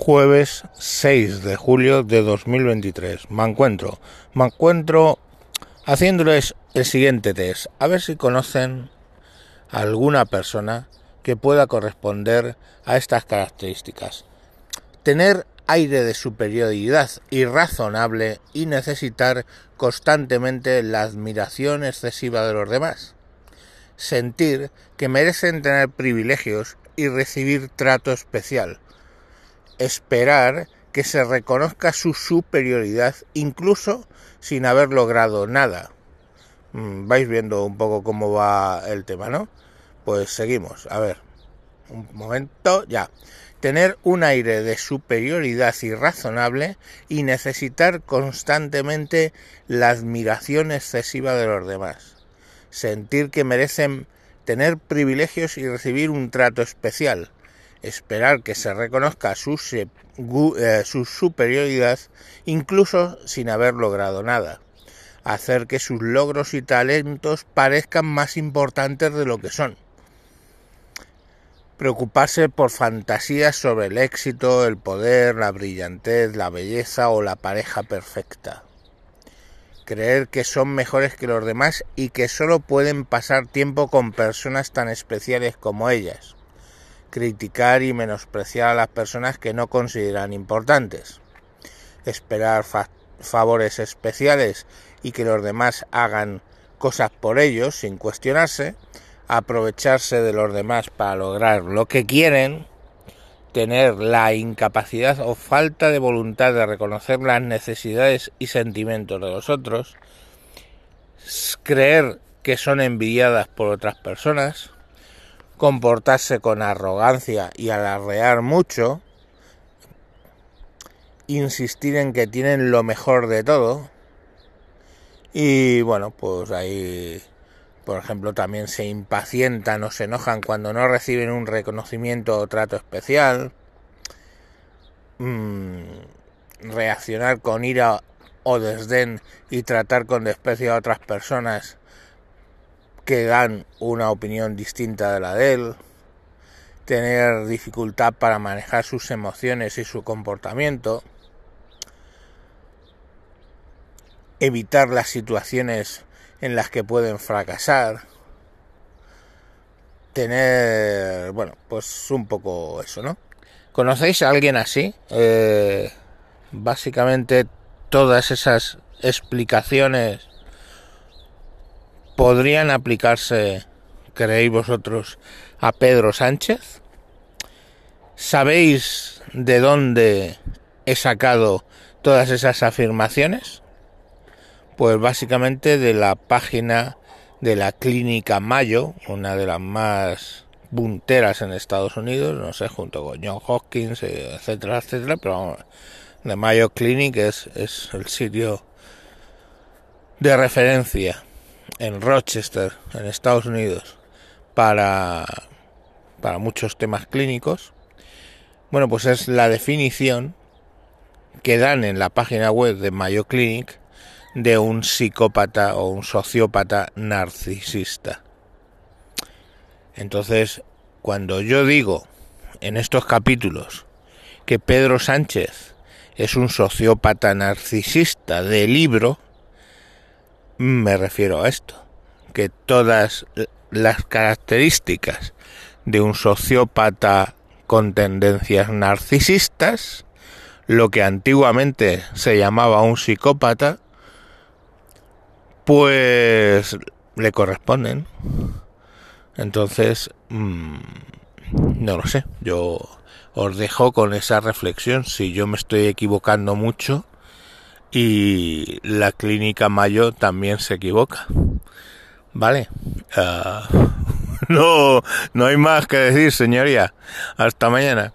jueves 6 de julio de 2023. Me encuentro, me encuentro haciéndoles el siguiente test, a ver si conocen alguna persona que pueda corresponder a estas características. Tener aire de superioridad irrazonable y necesitar constantemente la admiración excesiva de los demás. Sentir que merecen tener privilegios y recibir trato especial esperar que se reconozca su superioridad incluso sin haber logrado nada. Mm, vais viendo un poco cómo va el tema, ¿no? Pues seguimos. A ver, un momento, ya. Tener un aire de superioridad irrazonable y necesitar constantemente la admiración excesiva de los demás. Sentir que merecen tener privilegios y recibir un trato especial esperar que se reconozca su, eh, su superioridad incluso sin haber logrado nada, hacer que sus logros y talentos parezcan más importantes de lo que son, preocuparse por fantasías sobre el éxito, el poder, la brillantez, la belleza o la pareja perfecta, creer que son mejores que los demás y que solo pueden pasar tiempo con personas tan especiales como ellas criticar y menospreciar a las personas que no consideran importantes, esperar favores especiales y que los demás hagan cosas por ellos sin cuestionarse, aprovecharse de los demás para lograr lo que quieren, tener la incapacidad o falta de voluntad de reconocer las necesidades y sentimientos de los otros, creer que son envidiadas por otras personas, comportarse con arrogancia y alardear mucho, insistir en que tienen lo mejor de todo. Y bueno, pues ahí, por ejemplo, también se impacientan o se enojan cuando no reciben un reconocimiento o trato especial, mm, reaccionar con ira o desdén y tratar con desprecio a otras personas que dan una opinión distinta de la de él, tener dificultad para manejar sus emociones y su comportamiento, evitar las situaciones en las que pueden fracasar, tener, bueno, pues un poco eso, ¿no? ¿Conocéis a alguien así? Eh, básicamente todas esas explicaciones podrían aplicarse, creéis vosotros, a Pedro Sánchez? ¿Sabéis de dónde he sacado todas esas afirmaciones? Pues básicamente de la página de la Clínica Mayo, una de las más punteras en Estados Unidos, no sé, junto con John Hopkins, etcétera, etcétera, pero vamos, de Mayo Clinic es el sitio de referencia en Rochester, en Estados Unidos, para, para muchos temas clínicos, bueno, pues es la definición que dan en la página web de Mayo Clinic de un psicópata o un sociópata narcisista. Entonces, cuando yo digo en estos capítulos que Pedro Sánchez es un sociópata narcisista de libro, me refiero a esto, que todas las características de un sociópata con tendencias narcisistas, lo que antiguamente se llamaba un psicópata, pues le corresponden. Entonces, mm, no lo sé, yo os dejo con esa reflexión. Si yo me estoy equivocando mucho, y la clínica Mayo también se equivoca. Vale. Uh, no, no hay más que decir, señoría. Hasta mañana.